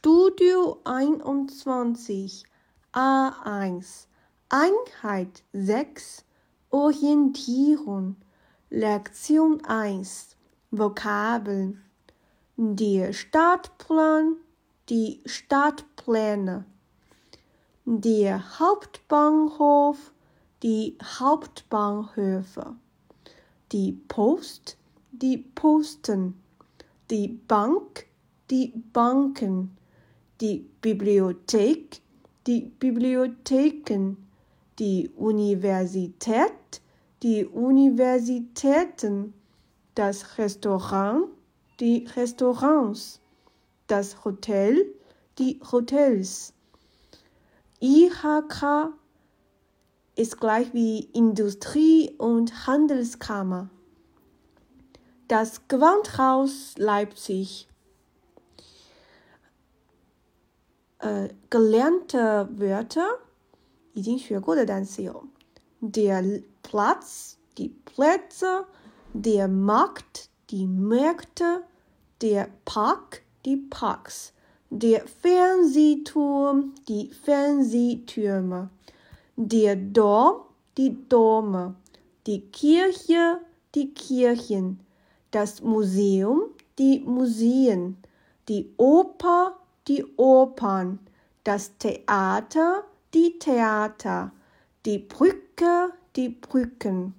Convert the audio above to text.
Studio 21 A1 Einheit 6 Orientierung. Lektion 1 Vokabeln. Der Stadtplan die Stadtpläne der Hauptbahnhof. Die Hauptbahnhöfe. Die Post. Die Posten. Die Bank. Die Banken, die Bibliothek, die Bibliotheken, die Universität, die Universitäten, das Restaurant, die Restaurants, das Hotel, die Hotels. IHK ist gleich wie Industrie- und Handelskammer. Das Gewandhaus Leipzig äh, gelernte Wörter, 已经学过的单词有 der Platz, die Plätze, der Markt, die Märkte, der Park, die Parks, der Fernsehturm, die Fernsehtürme, der Dom, die Dome, die Kirche, die Kirchen, das Museum, die Museen, die Oper, die Opern, das Theater, die Theater, die Brücke, die Brücken.